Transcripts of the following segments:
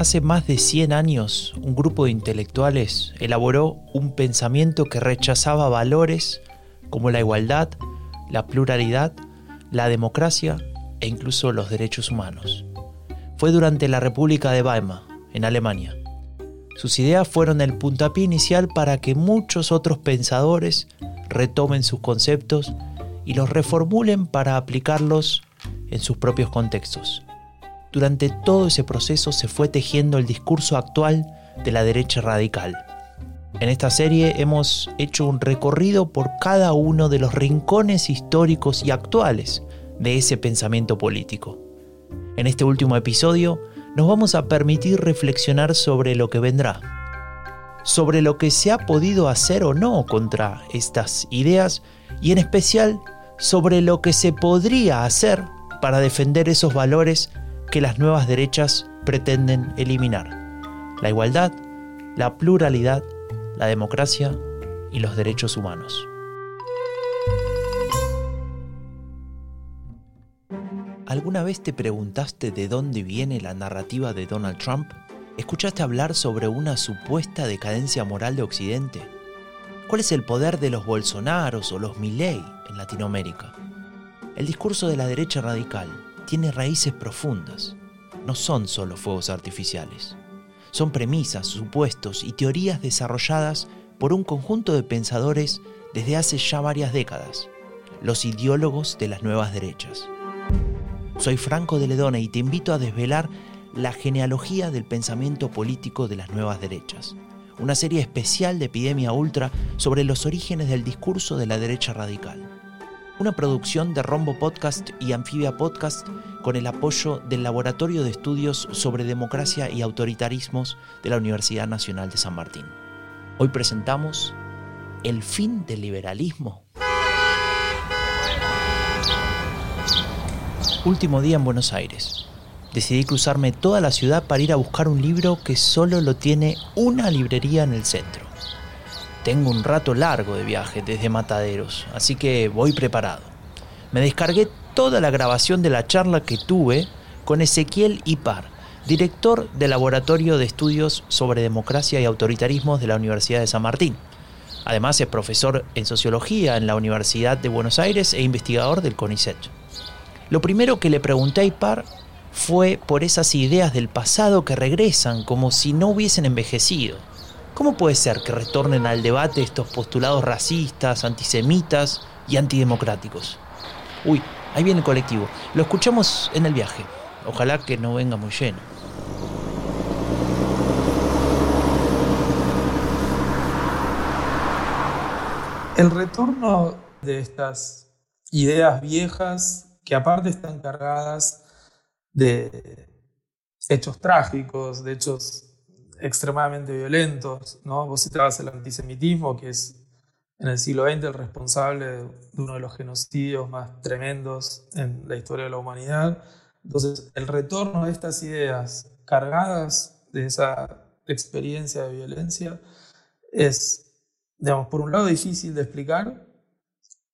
Hace más de 100 años, un grupo de intelectuales elaboró un pensamiento que rechazaba valores como la igualdad, la pluralidad, la democracia e incluso los derechos humanos. Fue durante la República de Weimar, en Alemania. Sus ideas fueron el puntapié inicial para que muchos otros pensadores retomen sus conceptos y los reformulen para aplicarlos en sus propios contextos. Durante todo ese proceso se fue tejiendo el discurso actual de la derecha radical. En esta serie hemos hecho un recorrido por cada uno de los rincones históricos y actuales de ese pensamiento político. En este último episodio nos vamos a permitir reflexionar sobre lo que vendrá, sobre lo que se ha podido hacer o no contra estas ideas y en especial sobre lo que se podría hacer para defender esos valores que las nuevas derechas pretenden eliminar. La igualdad, la pluralidad, la democracia y los derechos humanos. ¿Alguna vez te preguntaste de dónde viene la narrativa de Donald Trump? ¿Escuchaste hablar sobre una supuesta decadencia moral de Occidente? ¿Cuál es el poder de los Bolsonaros o los Milley en Latinoamérica? El discurso de la derecha radical tiene raíces profundas. No son solo fuegos artificiales. Son premisas, supuestos y teorías desarrolladas por un conjunto de pensadores desde hace ya varias décadas, los ideólogos de las nuevas derechas. Soy Franco de Ledona y te invito a desvelar la genealogía del pensamiento político de las nuevas derechas, una serie especial de Epidemia Ultra sobre los orígenes del discurso de la derecha radical una producción de Rombo Podcast y Anfibia Podcast con el apoyo del Laboratorio de Estudios sobre Democracia y Autoritarismos de la Universidad Nacional de San Martín. Hoy presentamos El fin del liberalismo. Último día en Buenos Aires. Decidí cruzarme toda la ciudad para ir a buscar un libro que solo lo tiene una librería en el centro. Tengo un rato largo de viaje desde Mataderos, así que voy preparado. Me descargué toda la grabación de la charla que tuve con Ezequiel Ipar, director del Laboratorio de Estudios sobre Democracia y Autoritarismos de la Universidad de San Martín. Además es profesor en Sociología en la Universidad de Buenos Aires e investigador del CONICET. Lo primero que le pregunté a Ipar fue por esas ideas del pasado que regresan como si no hubiesen envejecido ¿Cómo puede ser que retornen al debate estos postulados racistas, antisemitas y antidemocráticos? Uy, ahí viene el colectivo. Lo escuchamos en el viaje. Ojalá que no venga muy lleno. El retorno de estas ideas viejas, que aparte están cargadas de hechos trágicos, de hechos extremadamente violentos. ¿no? Vos citabas el antisemitismo, que es en el siglo XX el responsable de uno de los genocidios más tremendos en la historia de la humanidad. Entonces, el retorno de estas ideas cargadas de esa experiencia de violencia es, digamos, por un lado difícil de explicar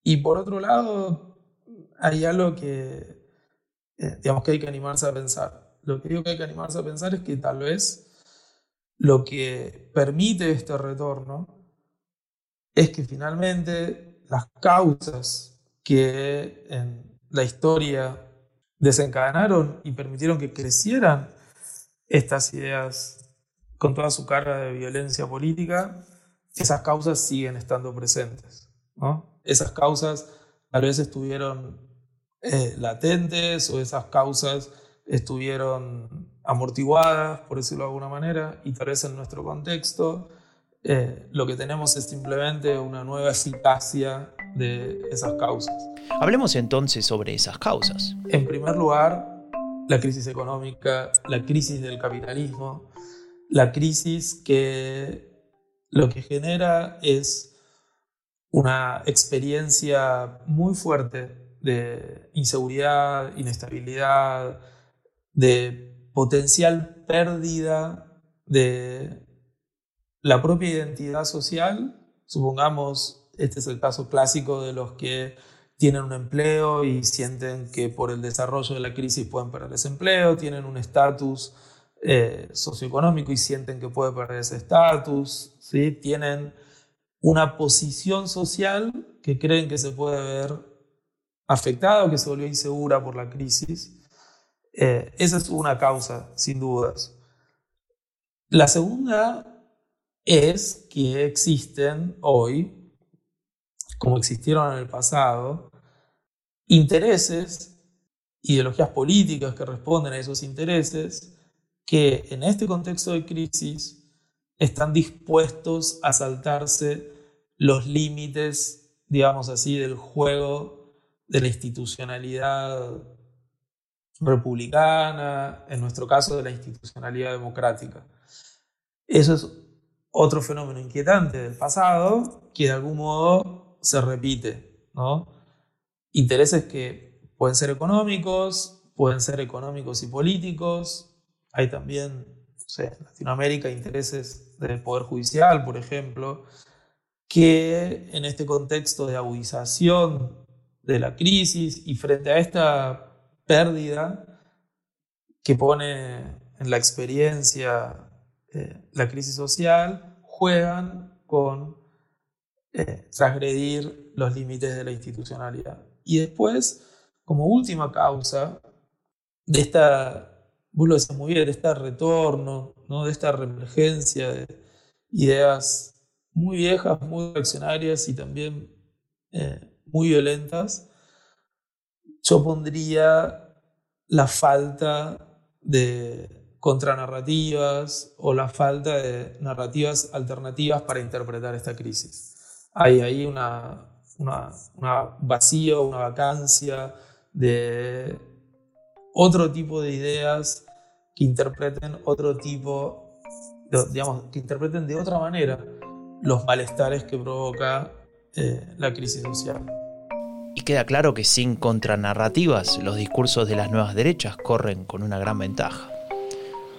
y por otro lado hay algo que, eh, digamos, que hay que animarse a pensar. Lo que digo que hay que animarse a pensar es que tal vez lo que permite este retorno es que finalmente las causas que en la historia desencadenaron y permitieron que crecieran estas ideas con toda su carga de violencia política, esas causas siguen estando presentes. Esas causas tal vez estuvieron eh, latentes o esas causas estuvieron amortiguadas, por decirlo de alguna manera, y tal vez en nuestro contexto eh, lo que tenemos es simplemente una nueva eficacia de esas causas. Hablemos entonces sobre esas causas. En primer lugar, la crisis económica, la crisis del capitalismo, la crisis que lo que genera es una experiencia muy fuerte de inseguridad, inestabilidad, de potencial pérdida de la propia identidad social. Supongamos, este es el caso clásico de los que tienen un empleo y sienten que por el desarrollo de la crisis pueden perder ese empleo, tienen un estatus eh, socioeconómico y sienten que puede perder ese estatus, ¿sí? tienen una posición social que creen que se puede ver afectada o que se volvió insegura por la crisis. Eh, esa es una causa, sin dudas. La segunda es que existen hoy, como existieron en el pasado, intereses, ideologías políticas que responden a esos intereses, que en este contexto de crisis están dispuestos a saltarse los límites, digamos así, del juego de la institucionalidad republicana, en nuestro caso de la institucionalidad democrática. Eso es otro fenómeno inquietante del pasado que de algún modo se repite. ¿no? Intereses que pueden ser económicos, pueden ser económicos y políticos. Hay también en Latinoamérica intereses del Poder Judicial, por ejemplo, que en este contexto de agudización de la crisis y frente a esta pérdida que pone en la experiencia eh, la crisis social, juegan con eh, transgredir los límites de la institucionalidad. Y después, como última causa de esta, vos lo decís muy bien, de este retorno, ¿no? de esta reemergencia de ideas muy viejas, muy reaccionarias y también eh, muy violentas, yo pondría la falta de contranarrativas o la falta de narrativas alternativas para interpretar esta crisis. Hay ahí una, una, vacío, una vacancia de otro tipo de ideas que interpreten otro tipo, digamos, que interpreten de otra manera los malestares que provoca eh, la crisis social. Y queda claro que sin contranarrativas los discursos de las nuevas derechas corren con una gran ventaja.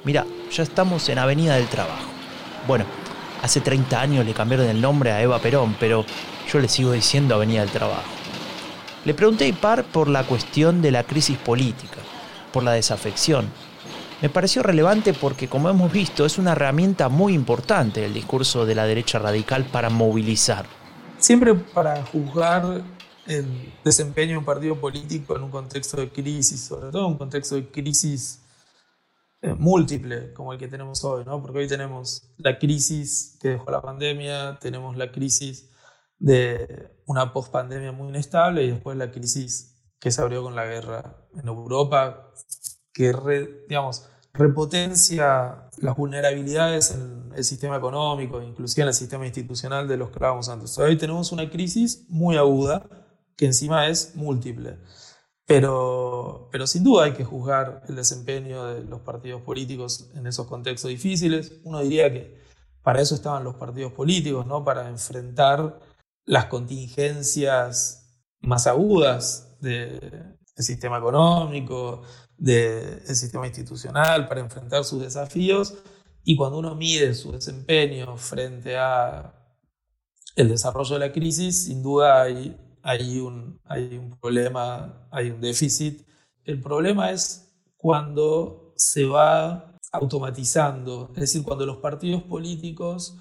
Mira, ya estamos en Avenida del Trabajo. Bueno, hace 30 años le cambiaron el nombre a Eva Perón, pero yo le sigo diciendo Avenida del Trabajo. Le pregunté a Ipar por la cuestión de la crisis política, por la desafección, me pareció relevante porque, como hemos visto, es una herramienta muy importante el discurso de la derecha radical para movilizar. Siempre para juzgar el desempeño de un partido político en un contexto de crisis, sobre todo un contexto de crisis eh, múltiple como el que tenemos hoy, ¿no? porque hoy tenemos la crisis que dejó la pandemia, tenemos la crisis de una pospandemia muy inestable y después la crisis que se abrió con la guerra en Europa, que repotencia las vulnerabilidades en el sistema económico, inclusive en el sistema institucional de los que hablábamos antes. Hoy tenemos una crisis muy aguda que encima es múltiple. Pero, pero sin duda hay que juzgar el desempeño de los partidos políticos en esos contextos difíciles. Uno diría que para eso estaban los partidos políticos, ¿no? para enfrentar las contingencias más agudas del sistema económico, del sistema institucional para enfrentar sus desafíos y cuando uno mide su desempeño frente a desarrollo de la crisis, sin duda hay, hay, un, hay un problema, hay un déficit. El problema es cuando se va automatizando, es decir, cuando los partidos políticos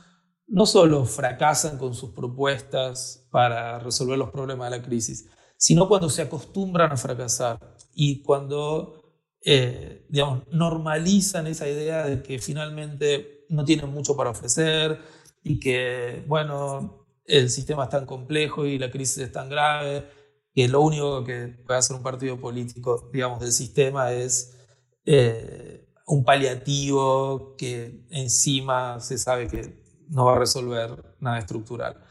no solo fracasan con sus propuestas para resolver los problemas de la crisis, sino cuando se acostumbran a fracasar y cuando eh, digamos, normalizan esa idea de que finalmente no tienen mucho para ofrecer y que, bueno, el sistema es tan complejo y la crisis es tan grave que lo único que puede hacer un partido político, digamos, del sistema es eh, un paliativo que encima se sabe que no va a resolver nada estructural.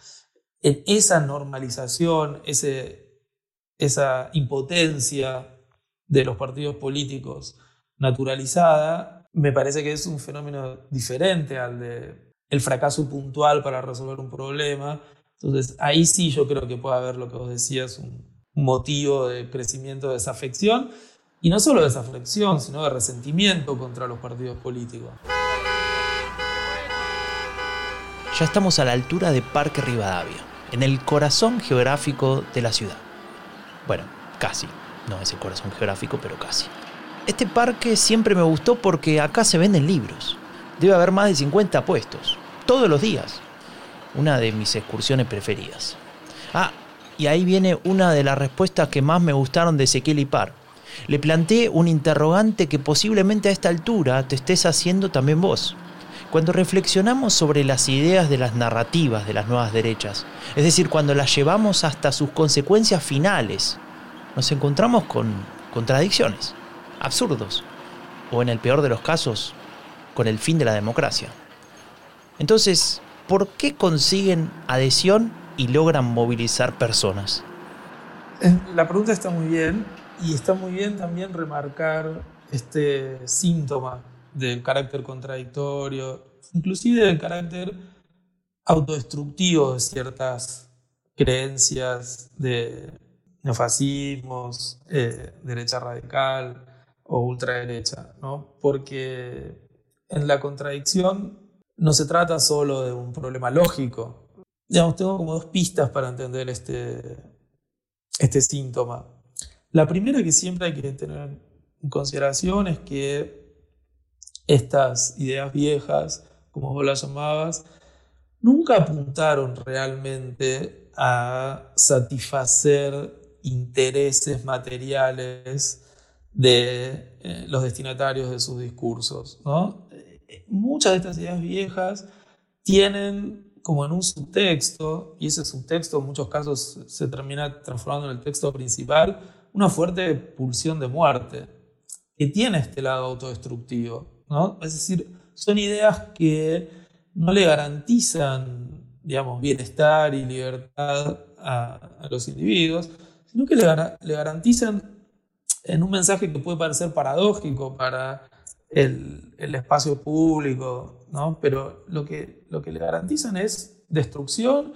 En esa normalización, ese, esa impotencia de los partidos políticos naturalizada, me parece que es un fenómeno diferente al de el fracaso puntual para resolver un problema. Entonces, ahí sí yo creo que puede haber lo que vos decías, un motivo de crecimiento de desafección, y no solo de desafección, sino de resentimiento contra los partidos políticos. Ya estamos a la altura de Parque Rivadavia, en el corazón geográfico de la ciudad. Bueno, casi no es el corazón geográfico, pero casi. Este parque siempre me gustó porque acá se venden libros. Debe haber más de 50 puestos, todos los días. Una de mis excursiones preferidas. Ah, y ahí viene una de las respuestas que más me gustaron de Ezequiel Ipar. Le planteé un interrogante que posiblemente a esta altura te estés haciendo también vos. Cuando reflexionamos sobre las ideas de las narrativas de las nuevas derechas, es decir, cuando las llevamos hasta sus consecuencias finales, nos encontramos con contradicciones absurdos, o en el peor de los casos, con el fin de la democracia. Entonces, ¿por qué consiguen adhesión y logran movilizar personas? Eh, la pregunta está muy bien y está muy bien también remarcar este síntoma del carácter contradictorio, inclusive del carácter autodestructivo de ciertas creencias de neofascismos, eh, derecha radical, o ultraderecha, ¿no? Porque en la contradicción no se trata solo de un problema lógico. Digamos, tengo como dos pistas para entender este, este síntoma. La primera que siempre hay que tener en consideración es que estas ideas viejas, como vos las llamabas, nunca apuntaron realmente a satisfacer intereses materiales de eh, los destinatarios de sus discursos. Eh, muchas de estas ideas viejas tienen como en un subtexto, y ese subtexto en muchos casos se termina transformando en el texto principal, una fuerte pulsión de muerte, que tiene este lado autodestructivo. ¿no? Es decir, son ideas que no le garantizan digamos, bienestar y libertad a, los individuos, sino que le garantizan en un mensaje que puede parecer paradójico para el, espacio público, ¿no? pero lo que, lo que le garantizan es destrucción,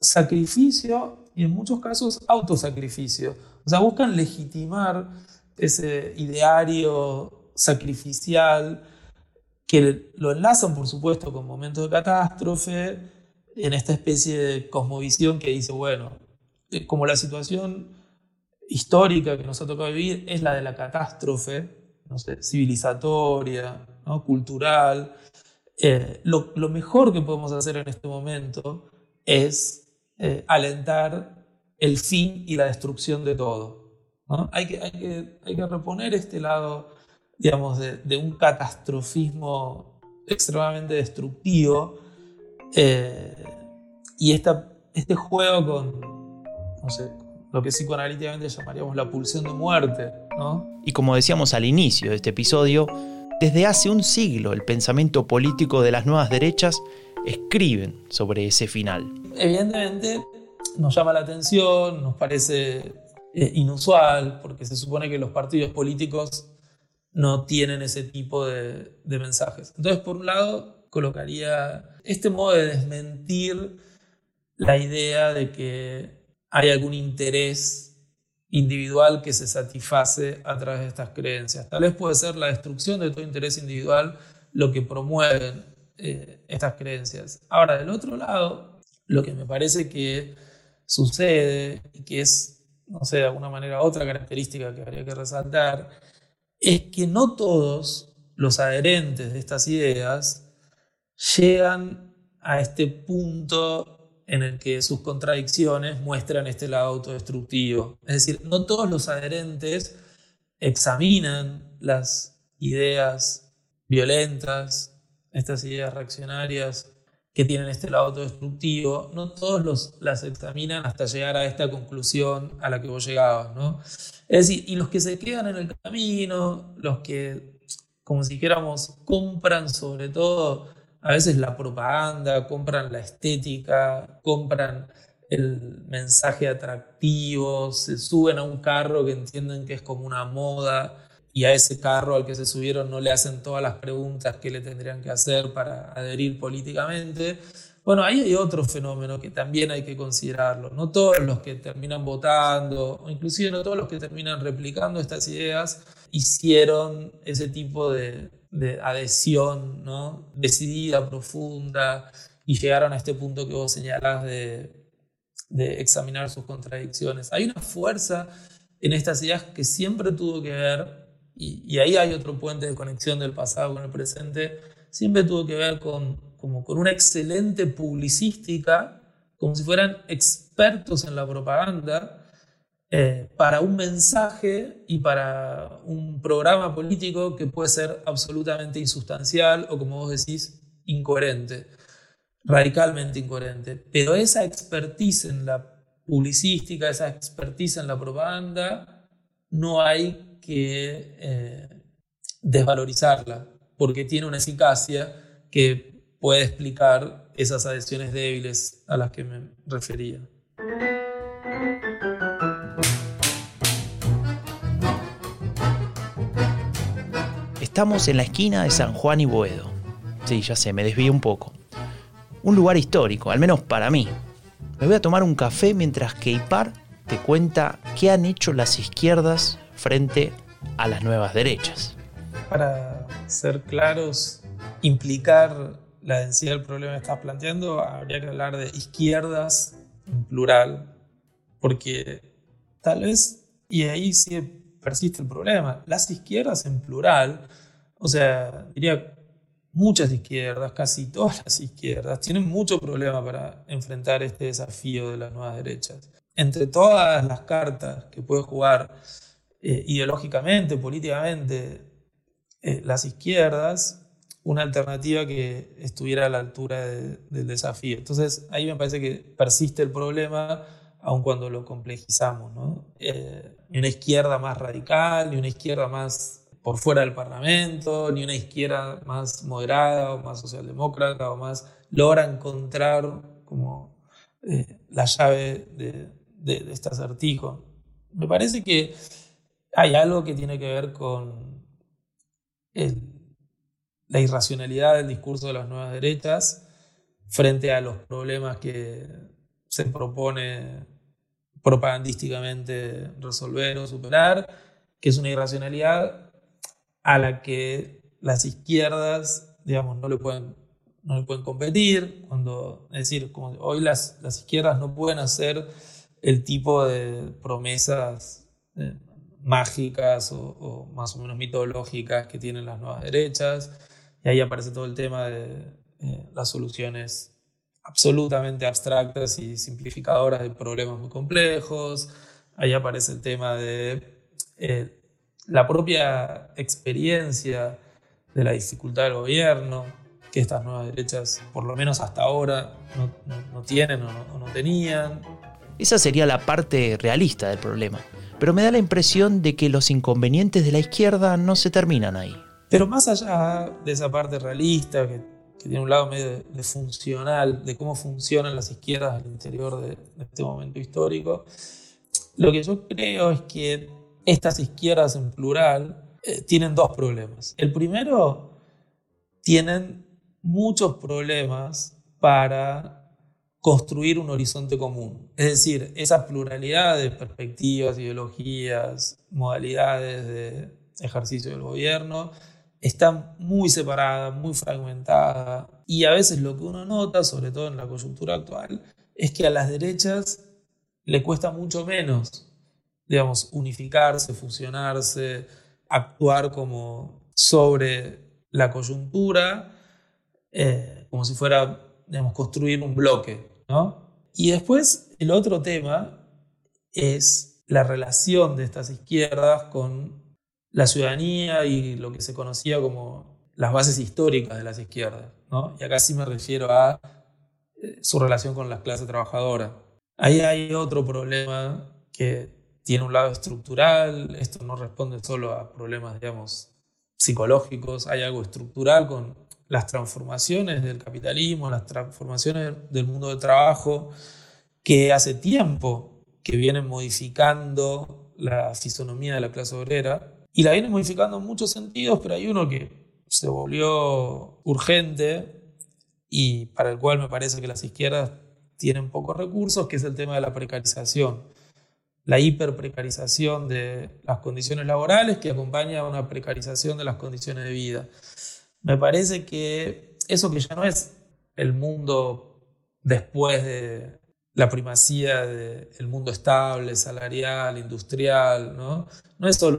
sacrificio y en muchos casos autosacrificio. O sea, buscan legitimar ese ideario sacrificial que lo enlazan, por supuesto, con momentos de catástrofe, en esta especie de cosmovisión que dice, bueno, eh, como la situación histórica que nos ha tocado vivir es la de la catástrofe, no sé, civilizatoria, cultural. Eh, lo, mejor que podemos hacer en este momento es eh, alentar el fin y la destrucción de todo. Hay, que, hay, que, hay, que, reponer este lado, digamos, de, un catastrofismo extremadamente destructivo eh, y esta, este juego con, no sé, lo que psicoanalíticamente llamaríamos la pulsión de muerte. Y como decíamos al inicio de este episodio, desde hace un siglo el pensamiento político de las nuevas derechas escriben sobre ese final. Evidentemente nos llama la atención, nos parece eh, inusual, porque se supone que los partidos políticos no tienen ese tipo de, de mensajes. Entonces, por un lado, colocaría este modo de desmentir la idea de que hay algún interés individual que se satisface a través de estas creencias. Tal vez puede ser la destrucción de todo interés individual lo que promueven eh, estas creencias. Ahora, del otro lado, lo que me parece que sucede y que es, no sé, de alguna manera otra característica que habría que resaltar, es que no todos los adherentes de estas ideas llegan a este punto en el que sus contradicciones muestran este lado autodestructivo. Es decir, no todos los adherentes examinan las ideas violentas, estas ideas reaccionarias que tienen este lado autodestructivo, no todos los, las examinan hasta llegar a esta conclusión a la que vos llegabas. ¿no? Es decir, y los que se quedan en el camino, los que, como si dijéramos, compran sobre todo a veces la propaganda, compran la estética, compran el mensaje atractivo, se suben a un carro que entienden que es como una moda y a ese carro al que se subieron no le hacen todas las preguntas que le tendrían que hacer para adherir políticamente. Bueno, ahí hay otro fenómeno que también hay que considerarlo. No todos los que terminan votando, o inclusive no todos los que terminan replicando estas ideas, hicieron ese tipo de, de adhesión ¿no? decidida, profunda, y llegaron a este punto que vos señalás de, de examinar sus contradicciones. Hay una fuerza en estas ideas que siempre tuvo que ver, y, ahí hay otro puente de conexión del pasado con el presente, siempre tuvo que ver con, como con una excelente publicística, como si fueran expertos en la propaganda, eh, para un mensaje y para un programa político que puede ser absolutamente insustancial o, como vos decís, incoherente, radicalmente incoherente. Pero esa expertise en la publicística, esa expertise en la propaganda, no hay que eh, desvalorizarla, porque tiene una eficacia que puede explicar esas adhesiones débiles a las que me refería. Estamos en la esquina de San Juan y Boedo. Sí, ya sé, me desvío un poco. Un lugar histórico, al menos para mí. Me voy a tomar un café mientras que Ipar te cuenta qué han hecho las izquierdas frente a las nuevas derechas. Para ser claros, implicar la densidad del problema que estás planteando, habría que hablar de izquierdas en plural, porque tal vez, y ahí sí persiste el problema, las izquierdas en plural o sea, diría muchas izquierdas, casi todas las izquierdas, tienen mucho problema para enfrentar este desafío de las nuevas derechas. Entre todas las cartas que puede jugar eh, ideológicamente, políticamente, eh, las izquierdas, una alternativa que estuviera a la altura del desafío. Entonces, ahí me parece que persiste el problema, aun cuando lo complejizamos. Eh, ni una izquierda más radical, ni una izquierda más por fuera del Parlamento, ni una izquierda más moderada o más socialdemócrata o más logra encontrar como eh, la llave de, este acertijo. Me parece que hay algo que tiene que ver con la irracionalidad del discurso de las nuevas derechas frente a los problemas que se propone propagandísticamente resolver o superar, que es una irracionalidad a la que las izquierdas, digamos, no le pueden, no le pueden competir. Cuando, es decir, como hoy las, las izquierdas no pueden hacer el tipo de promesas eh, mágicas o, más o menos mitológicas que tienen las nuevas derechas. Y ahí aparece todo el tema de eh, las soluciones absolutamente abstractas y simplificadoras de problemas muy complejos. Ahí aparece el tema de eh, la propia experiencia de la dificultad del gobierno, que estas nuevas derechas, por lo menos hasta ahora, no, tienen o no, tenían. Esa sería la parte realista del problema, pero me da la impresión de que los inconvenientes de la izquierda no se terminan ahí. Pero más allá de esa parte realista, que, tiene un lado medio de, funcional, de cómo funcionan las izquierdas al interior de este momento histórico, lo que yo creo es que estas izquierdas en plural eh, tienen dos problemas. El primero, tienen muchos problemas para construir un horizonte común. Es decir, esa pluralidad de perspectivas, ideologías, modalidades de ejercicio del gobierno está muy separada, muy fragmentada. Y a veces lo que uno nota, sobre todo en la coyuntura actual, es que a las derechas le cuesta mucho menos digamos, unificarse, fusionarse, actuar como sobre la coyuntura, eh, como si fuera, digamos, construir un bloque, Y después el otro tema es la relación de estas izquierdas con la ciudadanía y lo que se conocía como las bases históricas de las izquierdas, Y acá sí me refiero a eh, su relación con la clase trabajadora. Ahí hay otro problema que tiene un lado estructural, esto no responde solo a problemas, digamos, psicológicos, hay algo estructural con las transformaciones del capitalismo, las transformaciones del mundo del trabajo, que hace tiempo que vienen modificando la fisonomía de la clase obrera, y la vienen modificando en muchos sentidos, pero hay uno que se volvió urgente y para el cual me parece que las izquierdas tienen pocos recursos, que es el tema de la precarización la hiperprecarización de las condiciones laborales que acompaña a una precarización de las condiciones de vida. Me parece que eso que ya no es el mundo después de la primacía del mundo estable, salarial, industrial, no, no es solo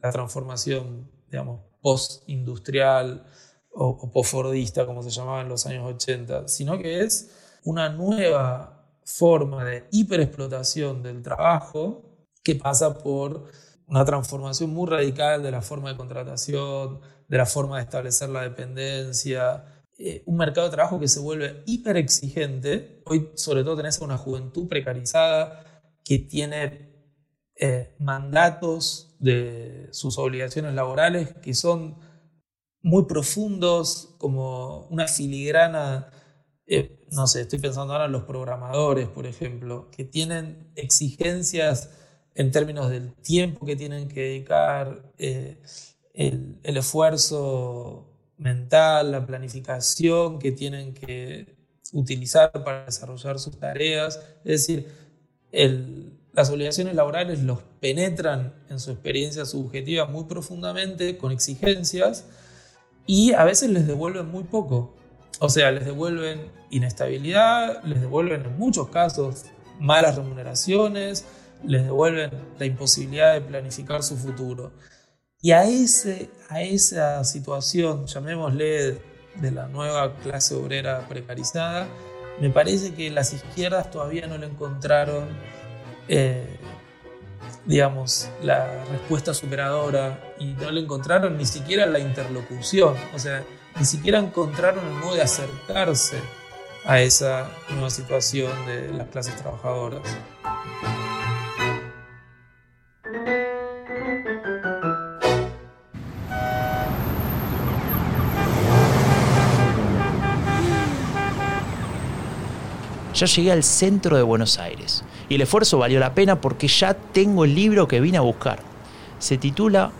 la transformación, digamos, post-industrial o, o post-fordista, como se llamaba en los años 80, sino que es una nueva forma de hiperexplotación del trabajo que pasa por una transformación muy radical de la forma de contratación, de la forma de establecer la dependencia, eh, un mercado de trabajo que se vuelve hiper exigente. Hoy sobre todo tenés una juventud precarizada que tiene eh, mandatos de sus obligaciones laborales que son muy profundos, como una filigrana, eh, no sé, estoy pensando ahora en los programadores, por ejemplo, que tienen exigencias en términos del tiempo que tienen que dedicar, el, el, esfuerzo mental, la planificación que tienen que utilizar para desarrollar sus tareas. Es decir, las obligaciones laborales los penetran en su experiencia subjetiva muy profundamente, con exigencias, y a veces les devuelven muy poco. O sea, les devuelven inestabilidad, les devuelven en muchos casos malas remuneraciones, les devuelven la imposibilidad de planificar su futuro. Y a, ese, a esa situación, llamémosle de la nueva clase obrera precarizada, me parece que las izquierdas todavía no le encontraron, eh, digamos, la respuesta superadora y no le encontraron ni siquiera la interlocución, o sea, ni siquiera encontraron el modo de acercarse a esa nueva situación de las clases trabajadoras. Ya llegué al centro de Buenos Aires. Y el esfuerzo valió la pena porque ya tengo el libro que vine a buscar. Se titula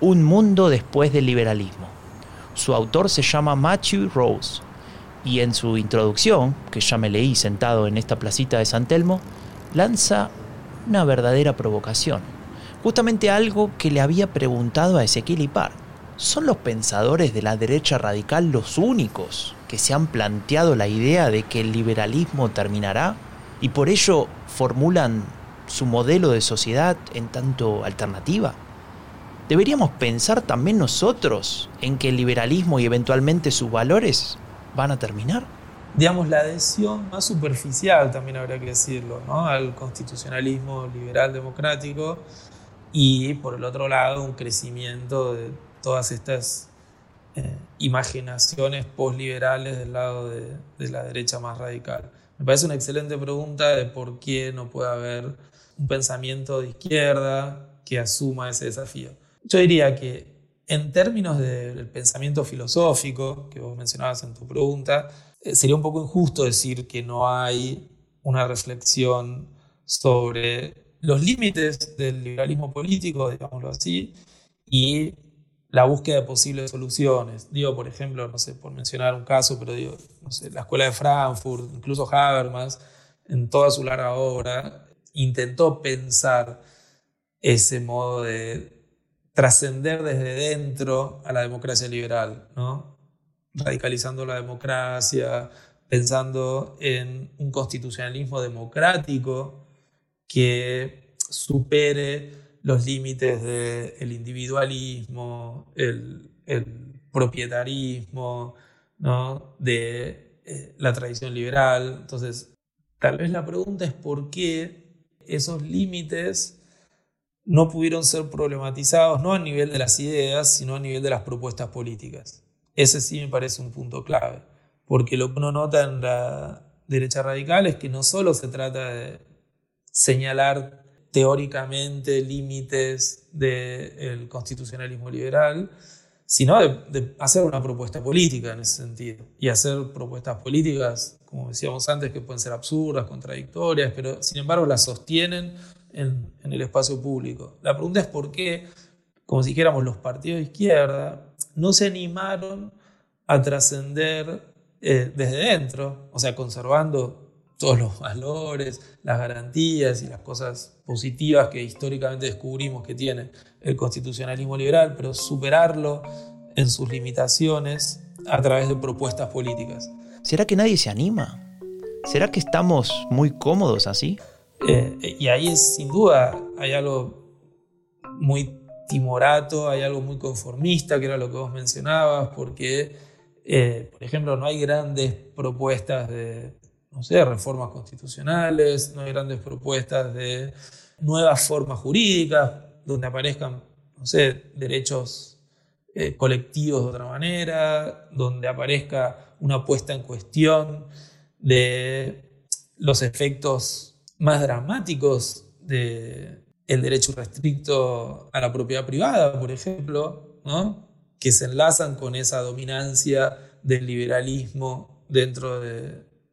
Un mundo después del liberalismo. Su autor se llama Matthew Rose. Y en su introducción, que ya me leí sentado en esta placita de San Telmo, lanza una verdadera provocación. Justamente algo que le había preguntado a Ezequiel Ipar. ¿Son los pensadores de la derecha radical los únicos que se han planteado la idea de que el liberalismo terminará y por ello formulan su modelo de sociedad en tanto alternativa? ¿Deberíamos pensar también nosotros en que el liberalismo y eventualmente sus valores van a terminar? Digamos, la adhesión más superficial, también habría que decirlo, ¿no? al constitucionalismo liberal democrático y por el otro lado un crecimiento de todas estas eh, imaginaciones posliberales del lado de, la derecha más radical. Me parece una excelente pregunta de por qué no puede haber un pensamiento de izquierda que asuma ese desafío. Yo diría que en términos del pensamiento filosófico que vos mencionabas en tu pregunta, eh, sería un poco injusto decir que no hay una reflexión sobre los límites del liberalismo político, digámoslo así, y la búsqueda de posibles soluciones. Digo, por ejemplo, no sé, por mencionar un caso, pero digo, no sé, la escuela de Frankfurt, incluso Habermas, en toda su larga obra, intentó pensar ese modo de trascender desde dentro a la democracia liberal, ¿no? radicalizando la democracia, pensando en un constitucionalismo democrático que supere los límites del individualismo, el, propietarismo, ¿no? de eh, la tradición liberal. Entonces, tal vez la pregunta es por qué esos límites no pudieron ser problematizados, no a nivel de las ideas, sino a nivel de las propuestas políticas. Ese sí me parece un punto clave, porque lo que uno nota en la derecha radical es que no solo se trata de señalar teóricamente límites del constitucionalismo liberal, sino de, hacer una propuesta política en ese sentido. Y hacer propuestas políticas, como decíamos antes, que pueden ser absurdas, contradictorias, pero sin embargo las sostienen en, el espacio público. La pregunta es por qué, como si dijéramos, los partidos de izquierda no se animaron a trascender eh, desde dentro, o sea, conservando todos los valores, las garantías y las cosas positivas que históricamente descubrimos que tiene el constitucionalismo liberal, pero superarlo en sus limitaciones a través de propuestas políticas. ¿Será que nadie se anima? ¿Será que estamos muy cómodos así? Eh, y ahí es sin duda, hay algo muy timorato, hay algo muy conformista, que era lo que vos mencionabas, porque, eh, por ejemplo, no hay grandes propuestas de, no sé, reformas constitucionales, no hay grandes propuestas de nuevas formas jurídicas, donde aparezcan, no sé, derechos eh, colectivos de otra manera, donde aparezca una puesta en cuestión de los efectos más dramáticos del el derecho restricto a la propiedad privada, por ejemplo, que se enlazan con esa dominancia del liberalismo dentro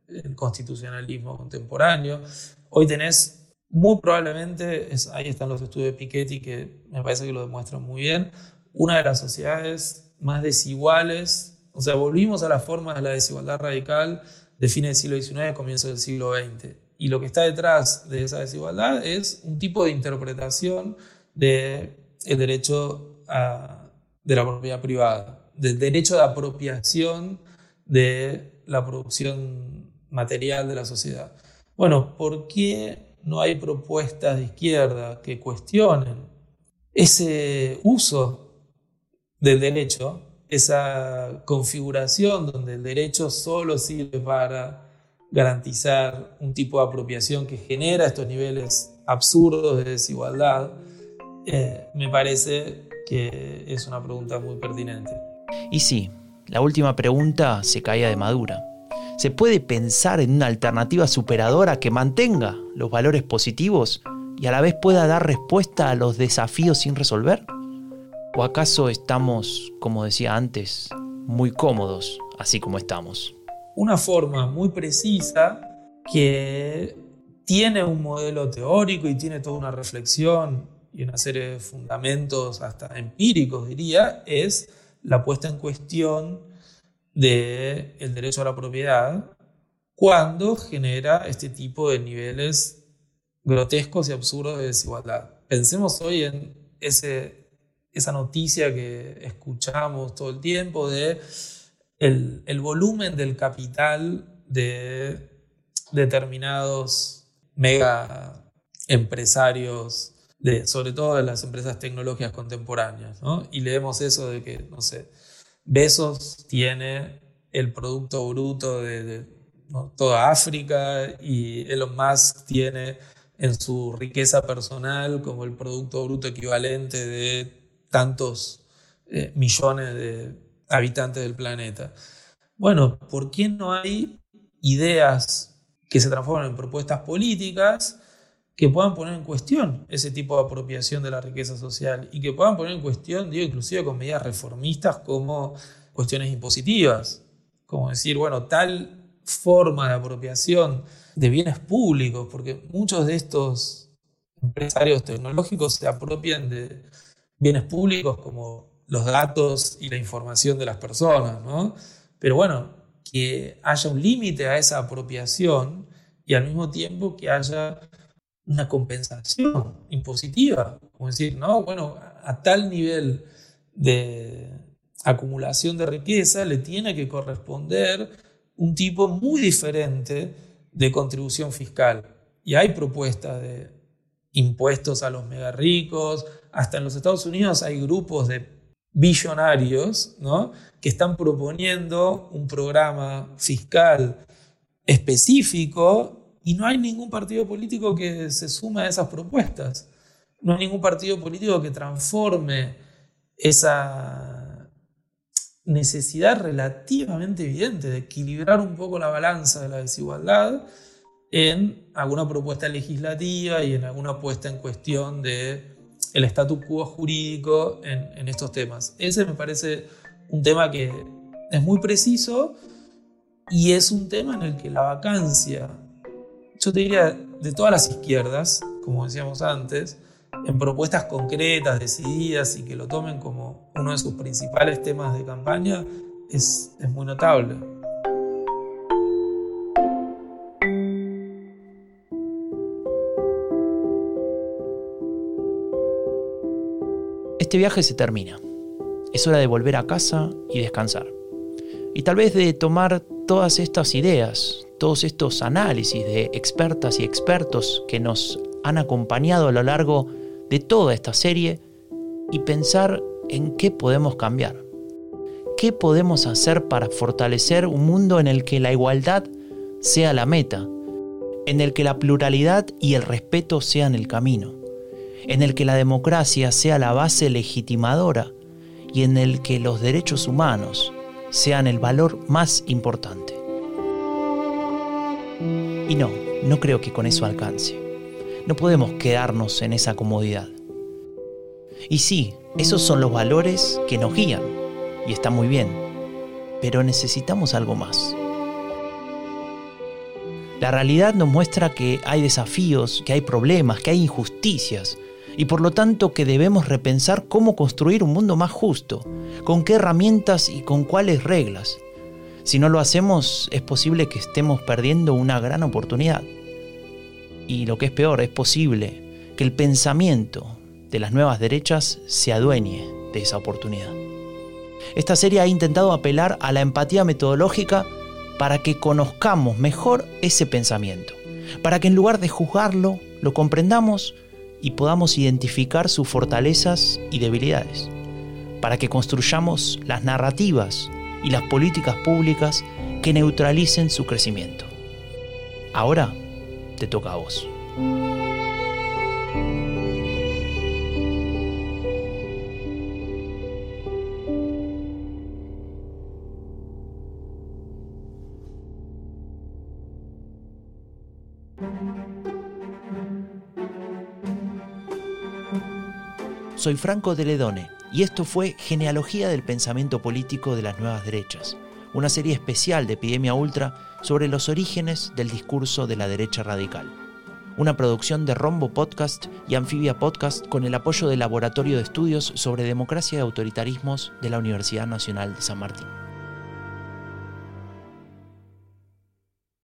del constitucionalismo contemporáneo. Hoy tenés muy probablemente, ahí están los estudios de Piketty que me parece que lo demuestran muy bien, una de las sociedades más desiguales, o sea, volvimos a la forma de la desigualdad radical de fines del siglo XIX, comienzo del siglo XX. Y lo que está detrás de esa desigualdad es un tipo de interpretación del derecho de la propiedad privada, del derecho de apropiación de la producción material de la sociedad. Bueno, ¿por qué no hay propuestas de izquierda que cuestionen ese uso del derecho esa configuración donde el derecho solo sirve para garantizar un tipo de apropiación que genera estos niveles absurdos de desigualdad, eh, me parece que es una pregunta muy pertinente. Y sí, la última pregunta se caía de madura. ¿Se puede pensar en una alternativa superadora que mantenga los valores positivos y a la vez pueda dar respuesta a los desafíos sin resolver? ¿O acaso estamos, como decía antes, muy cómodos así como estamos? Una forma muy precisa que tiene un modelo teórico y tiene toda una reflexión y una serie de fundamentos hasta empíricos, diría, es la puesta en cuestión del el derecho a la propiedad cuando genera este tipo de niveles grotescos y absurdos de desigualdad. Pensemos hoy en ese esa noticia que escuchamos todo el tiempo de el, volumen del capital de determinados mega empresarios, de, sobre todo de las empresas tecnológicas contemporáneas. Y leemos eso de que, no sé, Besos tiene el producto bruto de, toda África y Elon Musk tiene en su riqueza personal como el producto bruto equivalente de tantos eh, millones de habitantes del planeta. Bueno, ¿por qué no hay ideas que se transformen en propuestas políticas que puedan poner en cuestión ese tipo de apropiación de la riqueza social y que puedan poner en cuestión, digo, inclusive con medidas reformistas como cuestiones impositivas, como decir, bueno, tal forma de apropiación de bienes públicos, porque muchos de estos empresarios tecnológicos se apropian de bienes públicos como los datos y la información de las personas, ¿no? Pero bueno, que haya un límite a esa apropiación y al mismo tiempo que haya una compensación impositiva, como decir, no, bueno, a tal nivel de acumulación de riqueza le tiene que corresponder un tipo muy diferente de contribución fiscal. Y hay propuestas de impuestos a los mega ricos, hasta en los Estados Unidos hay grupos de billonarios que están proponiendo un programa fiscal específico y no hay ningún partido político que se sume a esas propuestas. No hay ningún partido político que transforme esa necesidad relativamente evidente de equilibrar un poco la balanza de la desigualdad en alguna propuesta legislativa y en alguna puesta en cuestión de el status quo jurídico en, estos temas. Ese me parece un tema que es muy preciso y es un tema en el que la vacancia, yo te diría, de todas las izquierdas, como decíamos antes, en propuestas concretas, decididas y que lo tomen como uno de sus principales temas de campaña, es, es muy notable. Este viaje se termina. Es hora de volver a casa y descansar. Y tal vez de tomar todas estas ideas, todos estos análisis de expertas y expertos que nos han acompañado a lo largo de toda esta serie y pensar en qué podemos cambiar. ¿Qué podemos hacer para fortalecer un mundo en el que la igualdad sea la meta, en el que la pluralidad y el respeto sean el camino, en el que la democracia sea la base legitimadora y en el que los derechos humanos sean el valor más importante? Y no, no creo que con eso alcance. No podemos quedarnos en esa comodidad. Y sí, esos son los valores que nos guían, y está muy bien, pero necesitamos algo más. La realidad nos muestra que hay desafíos, que hay problemas, que hay injusticias, y por lo tanto que debemos repensar cómo construir un mundo más justo, con qué herramientas y con cuáles reglas. Si no lo hacemos, es posible que estemos perdiendo una gran oportunidad. Y lo que es peor, es posible que el pensamiento de las nuevas derechas se adueñe de esa oportunidad. Esta serie ha intentado apelar a la empatía metodológica para que conozcamos mejor ese pensamiento, para que en lugar de juzgarlo, lo comprendamos y podamos identificar sus fortalezas y debilidades, para que construyamos las narrativas y las políticas públicas que neutralicen su crecimiento. Ahora te toca a vos. Soy Franco de Ledone y esto fue Genealogía del Pensamiento Político de las Nuevas Derechas, una serie especial de Epidemia Ultra sobre los orígenes del discurso de la derecha radical. Una producción de Rombo Podcast y Anfibia Podcast con el apoyo del Laboratorio de Estudios sobre Democracia y Autoritarismos de la Universidad Nacional de San Martín.